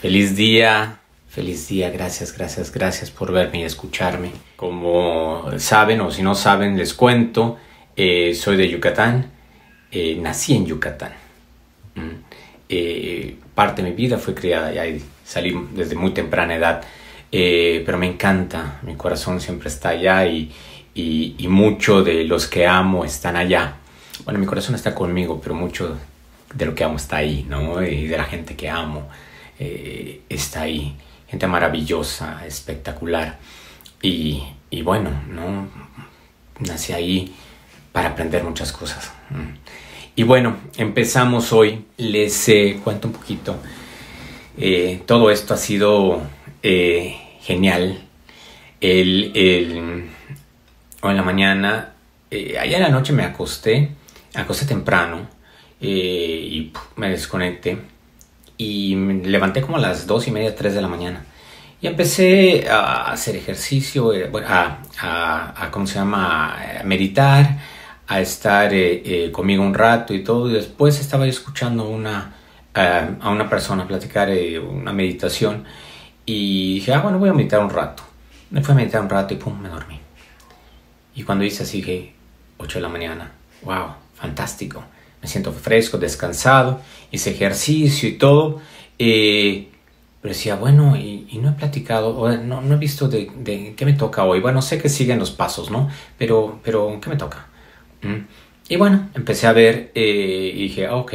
Feliz día, feliz día, gracias, gracias, gracias por verme y escucharme. Como saben o si no saben, les cuento, eh, soy de Yucatán, eh, nací en Yucatán. Mm. Eh, parte de mi vida fue criada y salí desde muy temprana edad, pero me encanta, mi corazón siempre está allá y, y, y mucho de los que amo están allá. Bueno, mi corazón está conmigo, pero mucho de lo que amo está ahí, ¿no? Y de la gente que amo. Eh, está ahí. Gente maravillosa, espectacular. Y, bueno, ¿no? Nací ahí para aprender muchas cosas. Mm. Y bueno, empezamos hoy. Les eh, cuento un poquito. Eh, todo esto ha sido genial. El, hoy en la mañana, allá en la noche me acosté, acosté temprano y me desconecté y me levanté como a las dos y media, 3 de la mañana. Y empecé a hacer ejercicio, eh, a, a, a, ¿cómo se llama? A meditar, a estar eh, eh, conmigo un rato y todo. Y después estaba escuchando una, a una persona platicar una meditación. Y dije, ah, bueno, voy a meditar un rato. Me fui a meditar un rato y pum, me dormí. Y cuando hice así, que 8 de la mañana, wow, fantástico me siento fresco, descansado, hice ejercicio y todo. Eh, pero decía, bueno, y, no he platicado, no, no he visto de, de, qué me toca hoy. Bueno, sé que siguen los pasos, ¿no? Pero, pero ¿qué me toca? ¿Mm? Y bueno, empecé a ver eh, y dije, ok,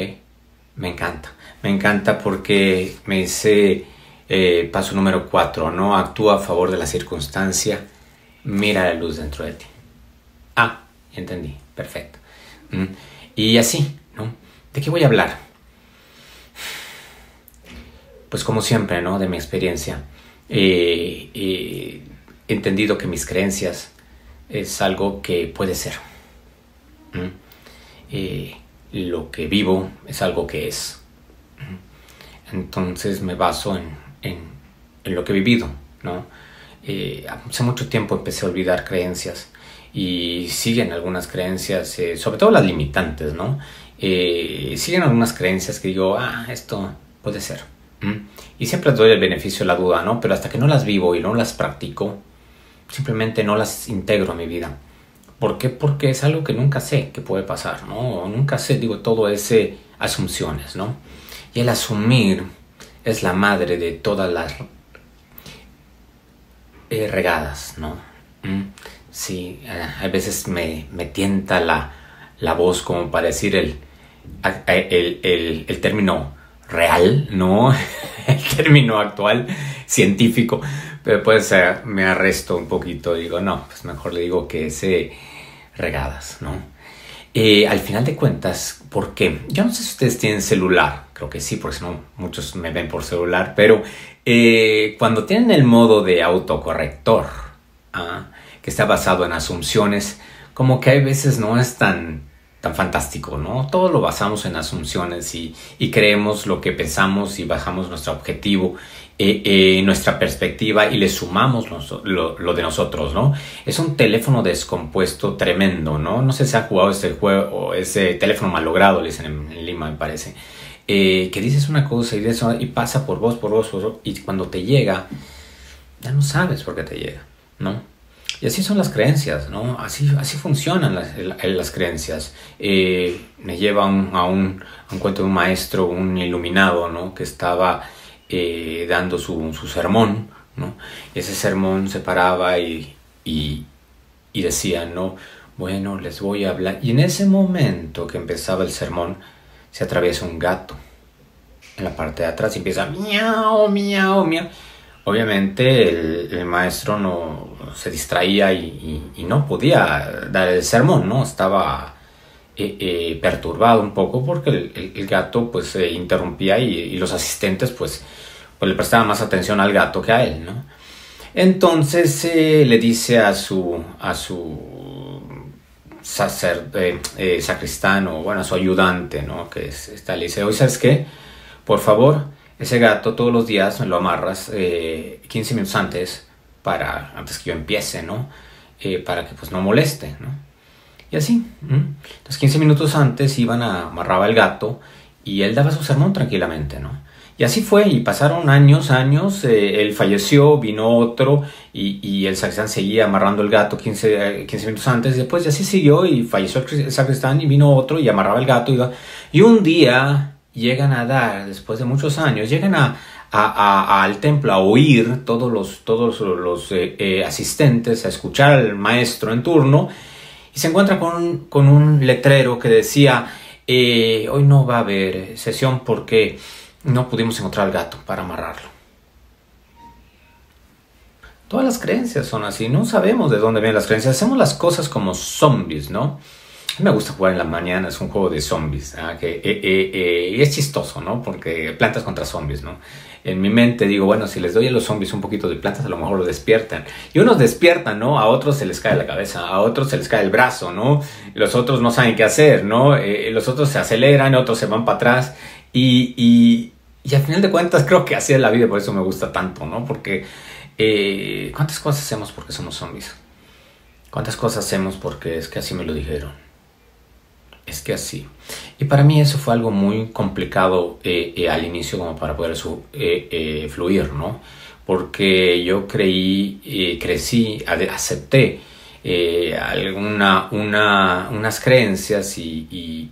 me encanta. Me encanta porque me dice eh, paso número cuatro, ¿no? Actúa a favor de la circunstancia, mira la luz dentro de ti. Ah, entendí, perfecto. ¿Mm? Y así, ¿no? ¿De qué voy a hablar? Pues como siempre, ¿no? De mi experiencia. Eh, he entendido que mis creencias es algo que puede ser. Eh, lo que vivo es algo que es. Entonces me baso en, lo que he vivido, ¿no? Eh, hace mucho tiempo empecé a olvidar creencias y siguen algunas creencias, eh, sobre todo las limitantes, ¿no? Eh, siguen algunas creencias que digo, ah, esto puede ser. Y siempre doy el beneficio de la duda, ¿no? Pero hasta que no las vivo y no las practico, simplemente no las integro a mi vida. ¿Por qué? Porque es algo que nunca sé que puede pasar, ¿no? Nunca sé, digo, todo ese asunciones, ¿no? Y el asumir es la madre de todas las eh, regadas, ¿no? Sí, eh, a veces me, me tienta la, la, voz como para decir el, el, el, término real, ¿no? el término actual, científico, pero pues eh, me arresto un poquito, digo, no, pues mejor le digo que ese regadas, ¿no? Eh, al final de cuentas, ¿por qué? Yo no sé si ustedes tienen celular, creo que sí, porque si no, muchos me ven por celular, pero cuando tienen el modo de autocorrector, ¿ah? Que está basado en asunciones, como que hay veces no es tan, tan fantástico, ¿no? Todo lo basamos en asunciones y, creemos lo que pensamos y bajamos nuestro objetivo, eh, eh, nuestra perspectiva y le sumamos lo, de nosotros, ¿no? Es un teléfono descompuesto tremendo, ¿no? No sé si ha jugado ese juego ese teléfono malogrado, le dicen en, Lima, me parece. Eh, que dices una cosa y, eso, y pasa por vos, por vos, por vos, y cuando te llega, ya no sabes por qué te llega, ¿no? Y así son las creencias, ¿no? Así, así funcionan las, las creencias. Eh, me lleva a, un, a, un, cuento de un maestro, un iluminado, ¿no? Que estaba eh, dando su, su, sermón, ¿no? Ese sermón se paraba y, y, y decía, ¿no? Bueno, les voy a hablar. Y en ese momento que empezaba el sermón, se atraviesa un gato en la parte de atrás y empieza miau, miau, miau. Obviamente el, maestro no se distraía y, no podía dar el sermón, ¿no? Estaba eh, eh, perturbado un poco porque el, gato pues se interrumpía y, los asistentes pues, pues, le prestaban más atención al gato que a él, ¿no? Entonces eh, le dice a su, a su sacer, sacristán o bueno, a su ayudante, ¿no? Que está, le dice, oye, ¿sabes qué? Por favor, ese gato todos los días lo amarras 15 eh, minutos antes para antes que yo empiece, ¿no? Eh, para que pues no moleste, ¿no? Y así. Entonces 15 minutos antes iban a amarraba el gato y él daba su sermón tranquilamente, ¿no? Y así fue, y pasaron años, años, eh, él falleció, vino otro, y, y, el sacristán seguía amarrando el gato 15, 15 minutos antes, después y así siguió, y falleció el sacristán, y vino otro, y amarraba el gato, y, y un día llegan a dar, después de muchos años, llegan a, al templo a oír todos los, todos los eh, eh, asistentes, a escuchar al maestro en turno, y se encuentra con, con un letrero que decía, hoy no va a haber sesión porque no pudimos encontrar al gato para amarrarlo. Todas las creencias son así, no sabemos de dónde vienen las creencias, hacemos las cosas como zombies, ¿no? A mí me gusta jugar en la mañana, es un juego de zombies, ¿ah? que, eh, eh, eh, y es chistoso, ¿no? Porque plantas contra zombies, ¿no? En mi mente digo, bueno, si les doy a los zombies un poquito de plantas, a lo mejor lo despiertan. Y unos despiertan, ¿no? A otros se les cae la cabeza, a otros se les cae el brazo, ¿no? Los otros no saben qué hacer, ¿no? los otros se aceleran, otros se van para atrás. y, y al final de cuentas creo que así es la vida, por eso me gusta tanto, ¿no? Porque eh, ¿cuántas cosas hacemos porque somos zombies? ¿Cuántas cosas hacemos porque es que así me lo dijeron? Es que así. Y para mí eso fue algo muy complicado eh, eh, al inicio como para poder su, fluir, ¿no? Porque yo creí, crecí, acepté alguna, una, unas creencias y,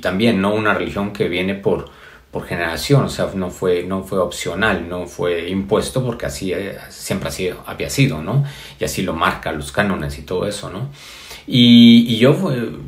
también, ¿no? Una religión que viene por por generación, o sea, no fue, no fue opcional, no fue impuesto porque así eh, siempre así había sido, ¿no? Y así lo marca los cánones y todo eso, ¿no? Y, yo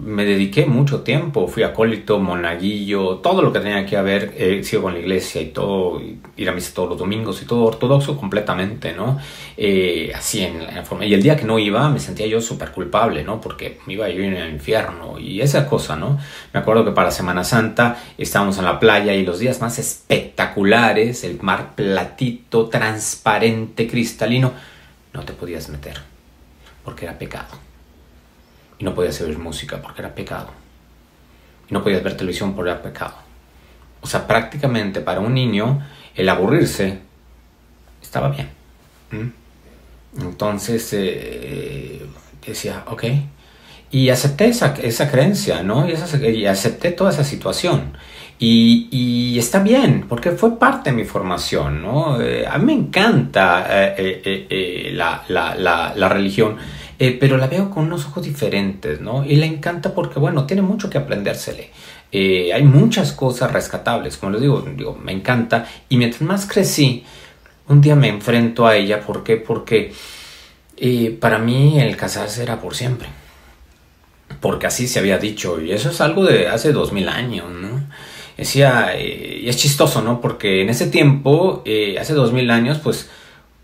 me dediqué mucho tiempo, fui acólito, monaguillo, todo lo que tenía que ver, eh, sigo con la iglesia y todo, ir a misa todos los domingos y todo ortodoxo completamente, ¿no? Eh, así en la forma. Y el día que no iba me sentía yo súper culpable, ¿no? Porque me iba ir en el infierno y esa cosa, ¿no? Me acuerdo que para Semana Santa estábamos en la playa y los días más espectaculares, el mar platito, transparente, cristalino, no te podías meter porque era pecado y no podías oír música porque era pecado. Y no podías ver televisión porque era pecado. O sea, prácticamente para un niño el aburrirse estaba bien. Entonces eh, decía, ok. Y acepté esa, esa creencia, ¿no? Y, acepté toda esa situación. Y, está bien, porque fue parte de mi formación, ¿no? Eh, a mí me encanta eh, la, la, la religión eh, pero la veo con unos ojos diferentes, ¿no? Y le encanta porque, bueno, tiene mucho que aprendérsele. Eh, hay muchas cosas rescatables, como les digo, me encanta. Y mientras más crecí, un día me enfrento a ella. ¿Por qué? Porque eh, para mí el casarse era por siempre. Porque así se había dicho. Y eso es algo de hace dos mil años, ¿no? Decía, y es chistoso, ¿no? Porque en ese tiempo, hace dos mil años, pues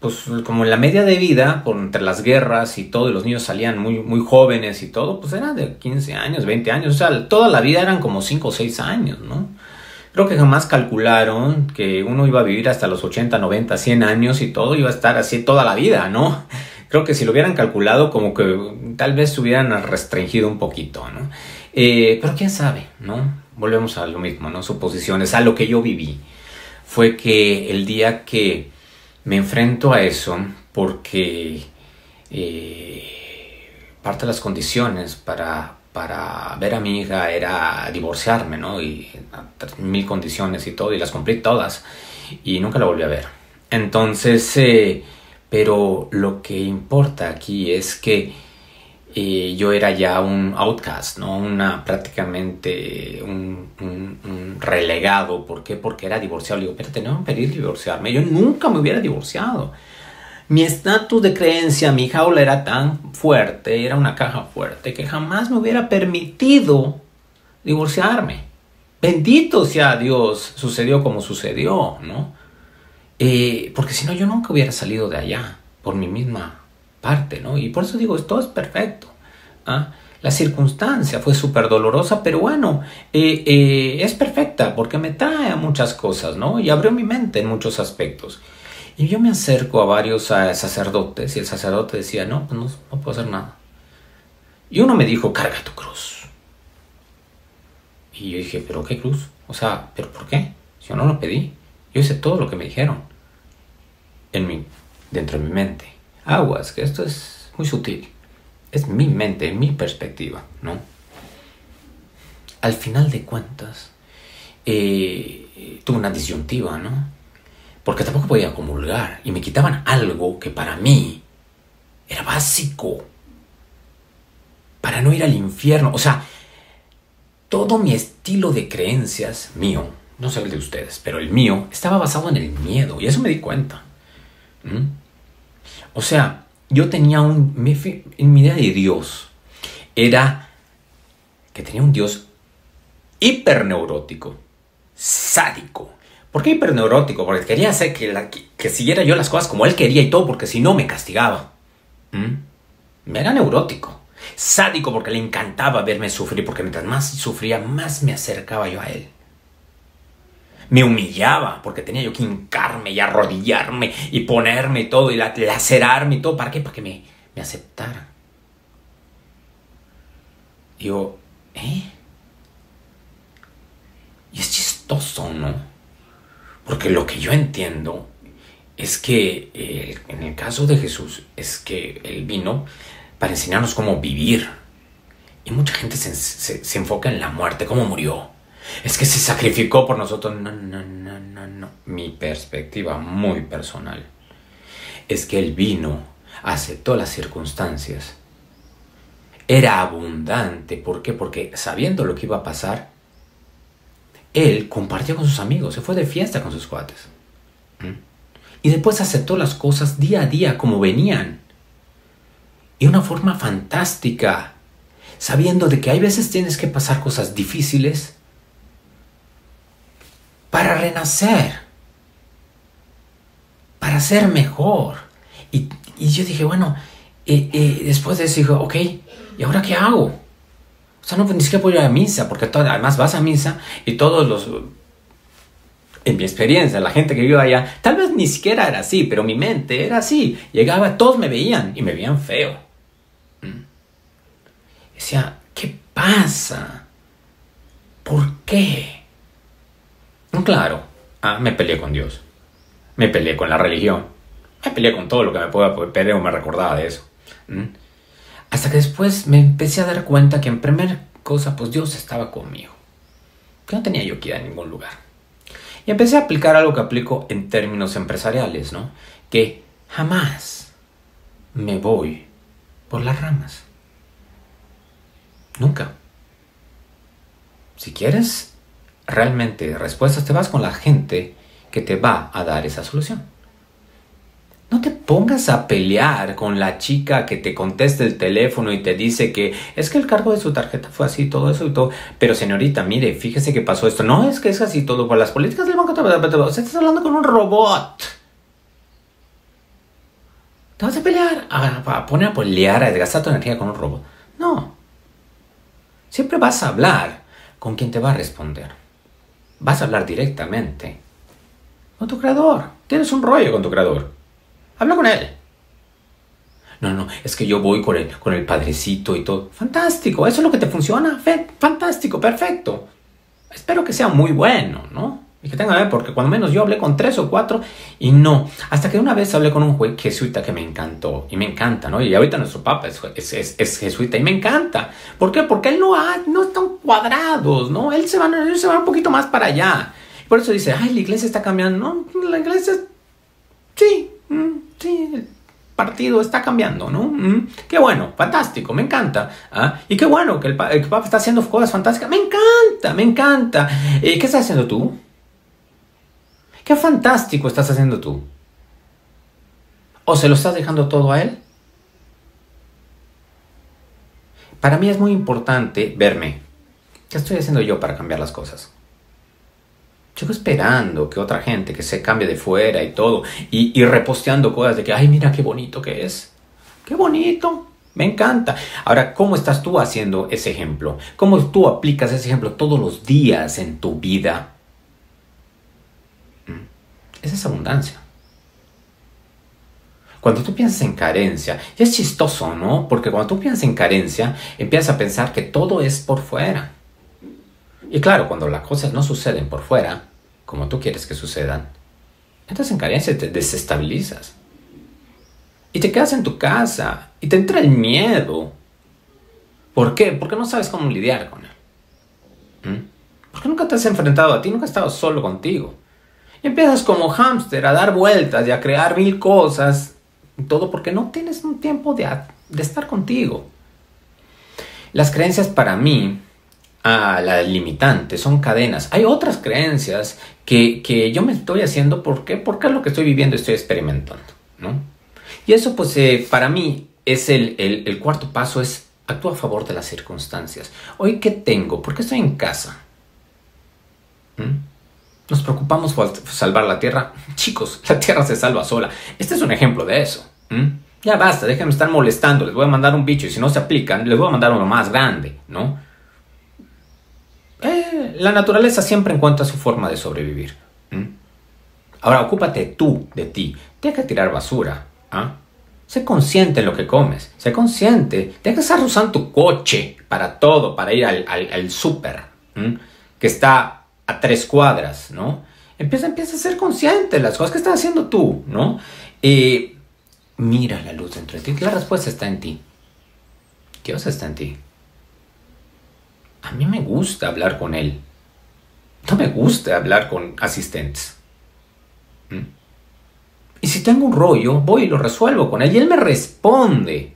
pues como la media de vida, por entre las guerras y todo, y los niños salían muy, muy jóvenes y todo, pues era de 15 años, 20 años, o sea, toda la vida eran como 5 o 6 años, ¿no? Creo que jamás calcularon que uno iba a vivir hasta los 80, 90, 100 años y todo iba a estar así toda la vida, ¿no? Creo que si lo hubieran calculado, como que tal vez se hubieran restringido un poquito, ¿no? Eh, pero quién sabe, ¿no? Volvemos a lo mismo, ¿no? Suposiciones, a lo que yo viví. Fue que el día que me enfrento a eso porque eh, parte de las condiciones para, para ver a mi hija era divorciarme, ¿no? Y mil condiciones y todo, y las cumplí todas, y nunca la volví a ver. Entonces, eh, pero lo que importa aquí es que yo era ya un outcast, ¿no? Una prácticamente un, relegado. ¿Por qué? Porque era divorciado. Le digo, pero tenía que pedir divorciarme. Yo nunca me hubiera divorciado. Mi estatus de creencia, mi jaula era tan fuerte, era una caja fuerte, que jamás me hubiera permitido divorciarme. Bendito sea Dios, sucedió como sucedió, ¿no? Eh, porque si no, yo nunca hubiera salido de allá por mi misma parte, ¿no? Y por eso digo, todo es perfecto. ¿ah? La circunstancia fue súper dolorosa, pero bueno, eh, eh, es perfecta porque me trae a muchas cosas, ¿no? Y abrió mi mente en muchos aspectos. Y yo me acerco a varios eh, sacerdotes y el sacerdote decía, no, pues no, no puedo hacer nada. Y uno me dijo, carga tu cruz. Y yo dije, ¿pero qué cruz? O sea, ¿pero por qué? Yo no lo pedí. Yo hice todo lo que me dijeron. En dentro de mi mente aguas, que esto es muy sutil. Es mi mente, mi perspectiva, ¿no? Al final de cuentas, eh, tuve una disyuntiva, ¿no? Porque tampoco podía comulgar y me quitaban algo que para mí era básico para no ir al infierno. O sea, todo mi estilo de creencias mío, no sé el de ustedes, pero el mío estaba basado en el miedo y eso me di cuenta. O sea, yo tenía un... En mi idea de Dios era que tenía un Dios hiperneurótico, sádico. ¿Por qué hiperneurótico? Porque quería hacer que, que, siguiera yo las cosas como él quería y todo, porque si no me castigaba. ¿Mm? Me era neurótico. Sádico porque le encantaba verme sufrir, porque mientras más sufría, más me acercaba yo a él. Me humillaba porque tenía yo que hincarme y arrodillarme y ponerme todo y lacerarme y todo. ¿Para qué? Para que me, me aceptara. Yo, ¿eh? Y es chistoso, ¿no? Porque lo que yo entiendo es que eh, en el caso de Jesús es que él vino para enseñarnos cómo vivir. Y mucha gente se, enfoca en la muerte, cómo murió. Es que se sacrificó por nosotros. No, no, no, no, no. Mi perspectiva muy personal es que Él vino, aceptó las circunstancias. Era abundante. ¿Por qué? Porque sabiendo lo que iba a pasar, Él compartió con sus amigos, se fue de fiesta con sus cuates. ¿Mm? Y después aceptó las cosas día a día como venían y una forma fantástica, sabiendo de que hay veces tienes que pasar cosas difíciles para renacer, para ser mejor. Y, yo dije, bueno, eh, eh, después de eso dije, ok, ¿y ahora qué hago? O sea, no pues, ni siquiera puedo ir a misa, porque además vas a misa y todos los en mi experiencia, la gente que vive allá, tal vez ni siquiera era así, pero mi mente era así. Llegaba, todos me veían y me veían feo. Mm. Decía, ¿qué pasa? ¿Por qué? Claro, ah, me peleé con Dios. Me peleé con la religión. Me peleé con todo lo que me pueda pedir o me recordaba de eso. Mm. Hasta que después me empecé a dar cuenta que en primera cosa, pues Dios estaba conmigo. Que no tenía yo que ir a ningún lugar. Y empecé a aplicar algo que aplico en términos empresariales, ¿no? Que jamás me voy por las ramas. Nunca. Si quieres realmente respuestas, te vas con la gente que te va a dar esa solución. No te pongas a pelear con la chica que te contesta el teléfono y te dice que es que el cargo de su tarjeta fue así, todo eso y todo. Pero señorita, mire, fíjese que pasó esto. No, es que es así todo por las políticas del banco. O sea, estás hablando con un robot. ¿Te vas a pelear? A, poner a pelear, a desgastar tu energía con un robot. No. Siempre vas a hablar con quien te va a responder. Vas a hablar directamente con tu creador. Tienes un rollo con tu creador. Habla con él. No, no, es que yo voy con el, con el padrecito y todo. Fantástico, eso es lo que te funciona. Fantástico, perfecto. Espero que sea muy bueno, ¿no? Y que tenga, porque cuando menos yo hablé con tres o cuatro y no. Hasta que una vez hablé con un juez jesuita que me encantó y me encanta, ¿no? Y ahorita nuestro papa es, es, jesuita y me encanta. ¿Por qué? Porque él no, ha, no están cuadrados, ¿no? Él se, va, él se va un poquito más para allá. Por eso dice, ay, la iglesia está cambiando. No, la iglesia, sí, mm, sí, el partido está cambiando, ¿no? Mm, qué bueno, fantástico, me encanta. ¿ah? Y qué bueno que el, Papa está haciendo cosas fantásticas. Me encanta, me encanta. ¿Y qué estás haciendo tú? Qué fantástico estás haciendo tú. ¿O se lo estás dejando todo a él? Para mí es muy importante verme. ¿Qué estoy haciendo yo para cambiar las cosas? Sigo esperando que otra gente que se cambie de fuera y todo, y, reposteando cosas de que, ay, mira qué bonito que es. Qué bonito. Me encanta. Ahora, ¿cómo estás tú haciendo ese ejemplo? ¿Cómo tú aplicas ese ejemplo todos los días en tu vida? Esa es abundancia. Cuando tú piensas en carencia, y es chistoso, ¿no? Porque cuando tú piensas en carencia, empiezas a pensar que todo es por fuera. Y claro, cuando las cosas no suceden por fuera, como tú quieres que sucedan, entras en carencia te desestabilizas. Y te quedas en tu casa y te entra el miedo. ¿Por qué? Porque no sabes cómo lidiar con él. ¿Mm? Porque nunca te has enfrentado a ti, nunca has estado solo contigo. Empiezas como hámster a dar vueltas y a crear mil cosas. Todo porque no tienes un tiempo de, estar contigo. Las creencias para mí, ah, las limitantes, son cadenas. Hay otras creencias que, que, yo me estoy haciendo porque, porque es lo que estoy viviendo, estoy experimentando. ¿no? Y eso pues eh, para mí es el, el, el cuarto paso, es actúa a favor de las circunstancias. Hoy, ¿qué tengo? ¿Por qué estoy en casa? ¿Mm? Nos preocupamos por salvar la Tierra. Chicos, la Tierra se salva sola. Este es un ejemplo de eso. Ya basta, déjenme estar molestando. Les voy a mandar un bicho y si no se aplican, les voy a mandar uno más grande, ¿no? Eh, la naturaleza siempre encuentra su forma de sobrevivir. Ahora, ocúpate tú de ti. Deja de tirar basura. ¿ah? Sé consciente en lo que comes. Sé consciente. Deja de estar usando tu coche para todo, para ir al, al, súper, que está a tres cuadras, ¿no? Empieza, empieza a ser consciente de las cosas que estás haciendo tú, ¿no? Eh, mira la luz dentro de ti. La respuesta está en ti. Dios está en ti. A mí me gusta hablar con Él. No me gusta hablar con asistentes. Y si tengo un rollo, voy y lo resuelvo con él y él me responde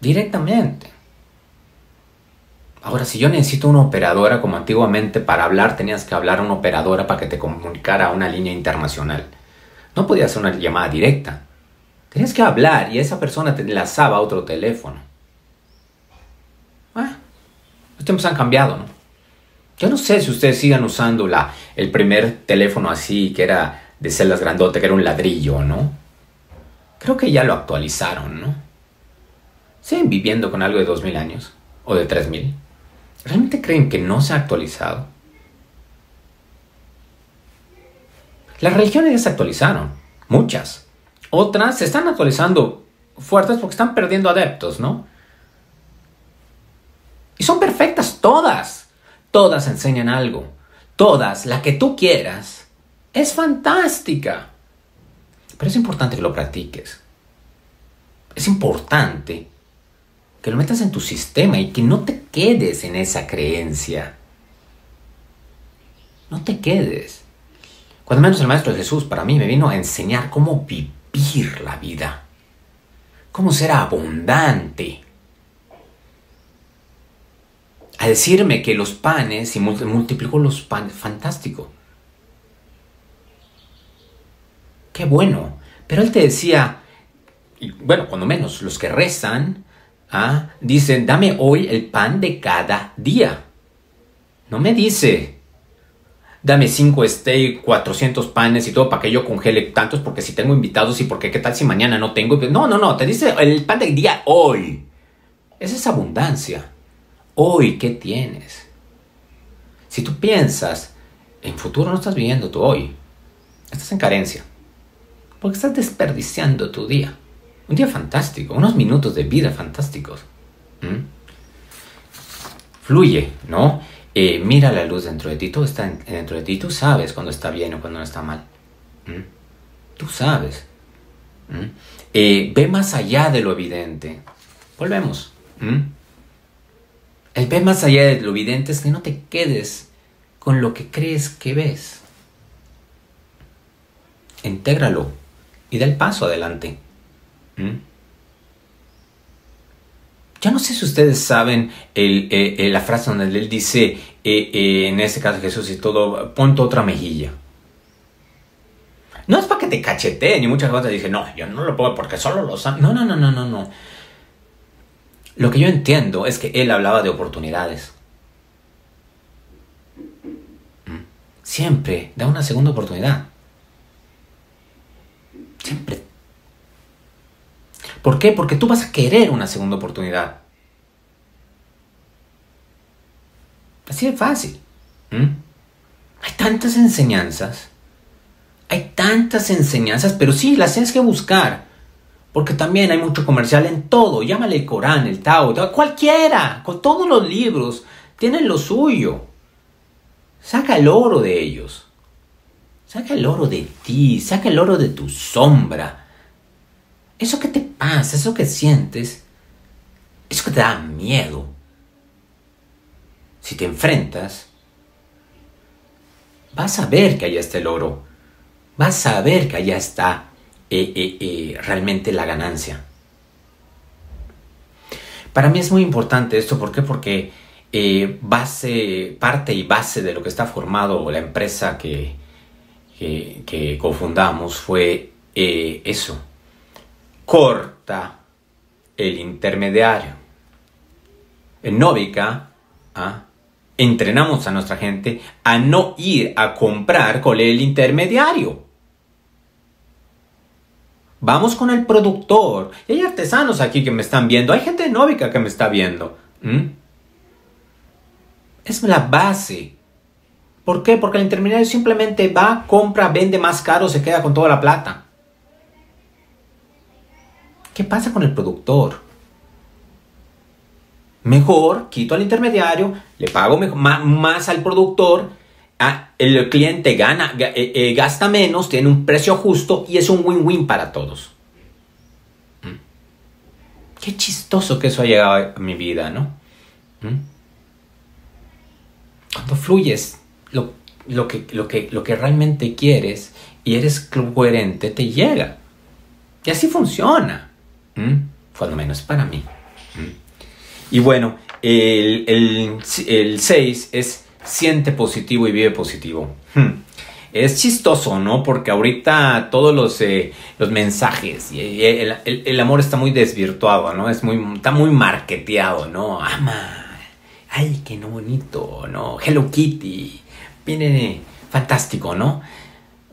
directamente. Ahora, si yo necesito una operadora como antiguamente para hablar tenías que hablar a una operadora para que te comunicara a una línea internacional. No podías hacer una llamada directa. Tenías que hablar y esa persona te enlazaba a otro teléfono. Ah, los tiempos han cambiado, ¿no? Yo no sé si ustedes sigan usando la, el primer teléfono así, que era de celdas grandote, que era un ladrillo, ¿no? Creo que ya lo actualizaron, ¿no? ¿Siguen viviendo con algo de 2000 años? ¿O de 3000? ¿Realmente creen que no se ha actualizado? Las religiones ya se actualizaron, muchas. Otras se están actualizando fuertes porque están perdiendo adeptos, ¿no? Y son perfectas todas. Todas enseñan algo. Todas, la que tú quieras, es fantástica. Pero es importante que lo practiques. Es importante que lo metas en tu sistema y que no te quedes en esa creencia. No te quedes. Cuando menos el Maestro Jesús para mí me vino a enseñar cómo vivir la vida. Cómo ser abundante. A decirme que los panes, y multiplicó los panes, fantástico. qué bueno. Pero él te decía, y bueno, cuando menos los que rezan, ¿ah? dicen, dame hoy el pan de cada día. No me dice, dame cinco steak, 400 panes y todo para que yo congele tantos porque si tengo invitados y porque qué tal si mañana no tengo. No, no, no, te dice el pan del día hoy. Esa es abundancia. Hoy, ¿qué tienes? Si tú piensas, en futuro no estás viviendo tu hoy. Estás en carencia. Porque estás desperdiciando tu día. Un día fantástico, unos minutos de vida fantásticos. ¿Mm? Fluye, ¿no? Eh, mira la luz dentro de ti, todo está dentro de ti. Tú sabes cuando está bien o cuando no está mal. ¿Mm? Tú sabes. ¿Mm? Eh, ve más allá de lo evidente. Volvemos. El ve más allá de lo evidente es que no te quedes con lo que crees que ves. Intégralo y da el paso adelante. Ya no sé si ustedes saben eh, eh, la frase donde él dice, eh, en este caso Jesús y todo, ponte otra mejilla. No es para que te cacheteen y muchas veces dicen, no, yo no lo puedo porque solo lo saben. No, no, no, no, no, no. Lo que yo entiendo es que él hablaba de oportunidades. ¿Mm? Siempre da una segunda oportunidad. Siempre. ¿Por qué? Porque tú vas a querer una segunda oportunidad. Así de fácil. Hay tantas enseñanzas. Hay tantas enseñanzas, pero sí, las tienes que buscar. Porque también hay mucho comercial en todo. Llámale el Corán, el Tao, cualquiera. Con todos los libros. Tienen lo suyo. Saca el oro de ellos. Saca el oro de ti, saca el oro de tu sombra. Eso que te eso que sientes, eso que te da miedo. Si te enfrentas, vas a ver que allá está el oro. Vas a ver que allá está eh, eh, eh, realmente la ganancia. Para mí es muy importante esto, ¿por qué? Porque base, parte y base de lo que está formado la empresa que, que, que cofundamos fue eso. El intermediario. En Novica, ¿ah? entrenamos a nuestra gente a no ir a comprar con el intermediario. Vamos con el productor. Y hay artesanos aquí que me están viendo. Hay gente de Novica que me está viendo. Es la base. ¿Por qué? Porque el intermediario simplemente va, compra, vende más caro, se queda con toda la plata. ¿Qué pasa con el productor? Mejor quito al intermediario, le pago más, al productor, el cliente gana, eh, eh, gasta menos, tiene un precio justo y es un win-win para todos. ¿Mm? Qué chistoso que eso ha llegado a mi vida, ¿no? ¿Mm? Cuando fluyes lo, que, lo, que, lo que realmente quieres y eres coherente, te llega. Y así funciona. ¿Mm? Cuando menos para mí. Y bueno, el 6 es siente positivo y vive positivo. Hmm. Es chistoso, ¿no? Porque ahorita todos los, eh, los mensajes y el, amor está muy desvirtuado, ¿no? Es muy, está muy marketeado, ¿no? Ama. Ay, qué no bonito, ¿no? Hello Kitty. Viene fantástico, ¿no?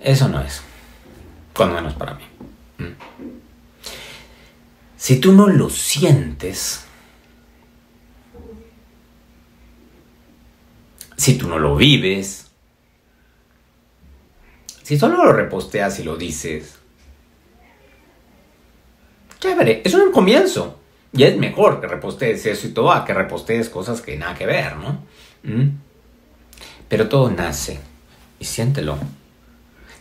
Eso no es. Cuando menos para mí. Si tú no lo sientes, si tú no lo vives, si solo lo reposteas y lo dices, chévere, es un comienzo. Y es mejor que repostees eso y todo que repostees cosas que nada que ver, ¿no? ¿Mm? Pero todo nace y siéntelo.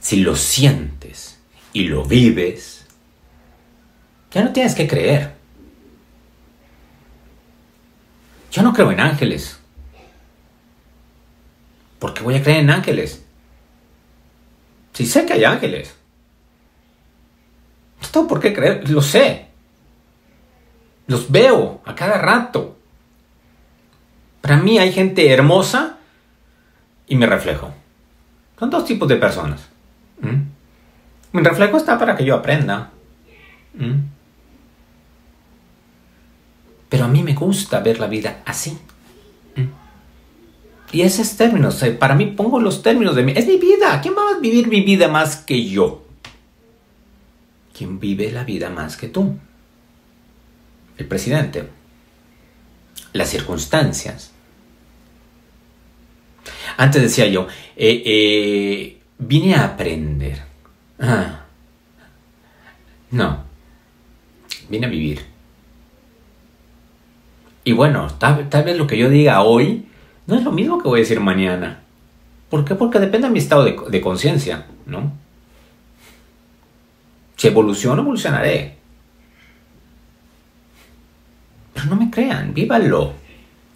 Si lo sientes y lo vives, ya no tienes que creer. Yo no creo en ángeles. ¿Por qué voy a creer en ángeles? Si sé que hay ángeles. No tengo por qué creer, lo sé. Los veo a cada rato. Para mí hay gente hermosa y mi reflejo. Son dos tipos de personas. ¿Mm? Mi reflejo está para que yo aprenda. ¿Mm? Pero a mí me gusta ver la vida así. Y esos términos, para mí pongo los términos de mi... Es mi vida. ¿Quién va a vivir mi vida más que yo? ¿Quién vive la vida más que tú? El presidente. Las circunstancias. Antes decía yo, eh, eh, vine a aprender. Ah. No, vine a vivir. Y bueno, tal, vez lo que yo diga hoy no es lo mismo que voy a decir mañana. ¿Por qué? Porque depende de mi estado de, conciencia, ¿no? Si evoluciono, evolucionaré. Pero no me crean, vívanlo.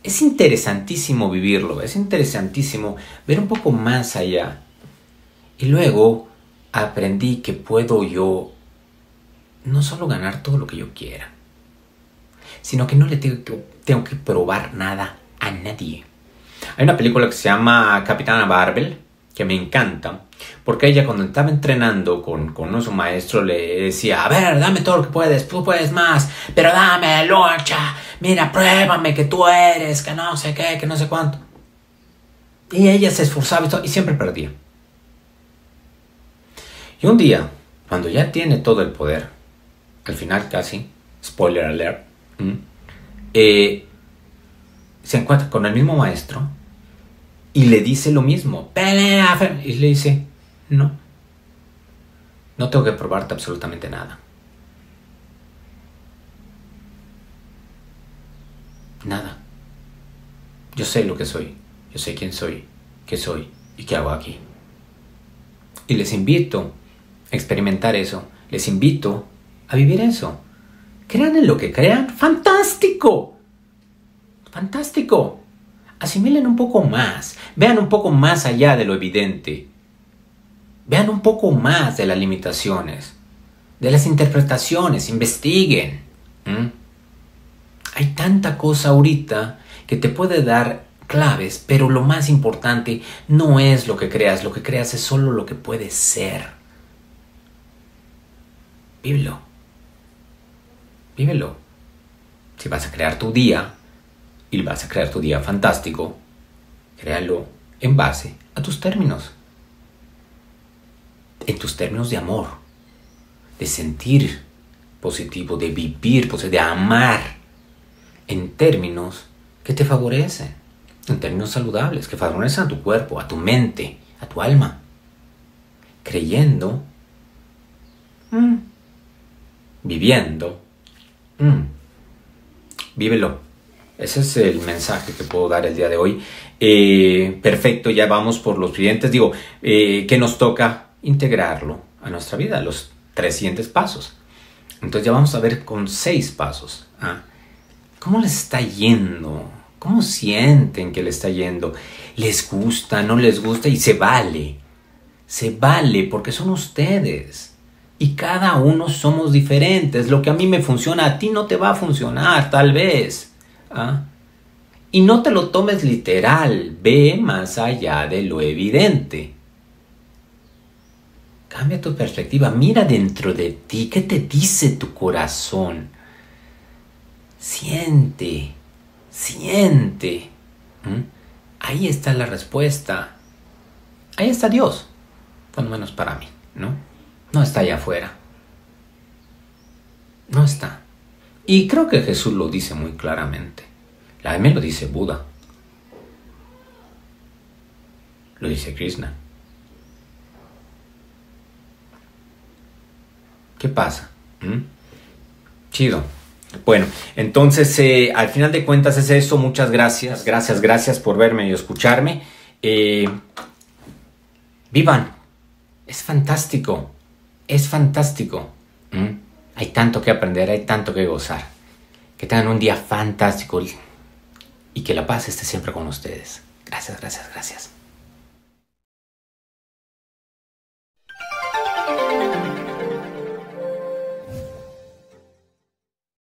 Es interesantísimo vivirlo, es interesantísimo ver un poco más allá. Y luego aprendí que puedo yo no solo ganar todo lo que yo quiera, sino que no le tengo que, tengo que probar nada a nadie. Hay una película que se llama Capitana Barbel, que me encanta, porque ella cuando estaba entrenando con, con su maestro le decía, a ver, dame todo lo que puedes, tú puedes más, pero dame lucha, mira, pruébame que tú eres, que no sé qué, que no sé cuánto. Y ella se esforzaba y, siempre perdía. Y un día, cuando ya tiene todo el poder, al final casi, spoiler alert, eh, se encuentra con el mismo maestro y le dice lo mismo. Y le dice, no, no tengo que probarte absolutamente nada. Nada. Yo sé lo que soy, yo sé quién soy, qué soy y qué hago aquí. Y les invito a experimentar eso, les invito a vivir eso. Crean en lo que crean, fantástico. Fantástico. asimilen un poco más, vean un poco más allá de lo evidente, vean un poco más de las limitaciones, de las interpretaciones, investiguen. Hay tanta cosa ahorita que te puede dar claves, pero lo más importante no es lo que creas, lo que creas es solo lo que puede ser. Vívelo. Vívelo. Si vas a crear tu día, y vas a crear tu día fantástico, créalo en base a tus términos. En tus términos de amor, de sentir positivo, de vivir positivo, de amar en términos que te favorecen, en términos saludables, que favorecen a tu cuerpo, a tu mente, a tu alma. Creyendo, mm, viviendo, mm, vívelo ese es el mensaje que puedo dar el día de hoy. Eh, perfecto, ya vamos por los siguientes. Digo, eh, que nos toca integrarlo a nuestra vida, los tres siguientes pasos. Entonces ya vamos a ver con seis pasos. ¿ah? ¿Cómo les está yendo? ¿Cómo sienten que les está yendo? ¿Les gusta? ¿No les gusta? Y se vale. Se vale porque son ustedes. Y cada uno somos diferentes. Lo que a mí me funciona, a ti no te va a funcionar, tal vez. ¿Ah? Y no te lo tomes literal, ve más allá de lo evidente. Cambia tu perspectiva, mira dentro de ti, ¿qué te dice tu corazón? Siente, siente. Ahí está la respuesta. Ahí está Dios, lo menos para mí, ¿no? No está allá afuera. No está. Y creo que Jesús lo dice muy claramente. La M lo dice Buda. Lo dice Krishna. ¿Qué pasa? ¿Mm? Chido. Bueno, entonces eh, al final de cuentas es eso. Muchas gracias, gracias, gracias por verme y escucharme. Eh, vivan. Es fantástico. Es fantástico. Hay tanto que aprender, hay tanto que gozar. Que tengan un día fantástico y que la paz esté siempre con ustedes. Gracias, gracias, gracias.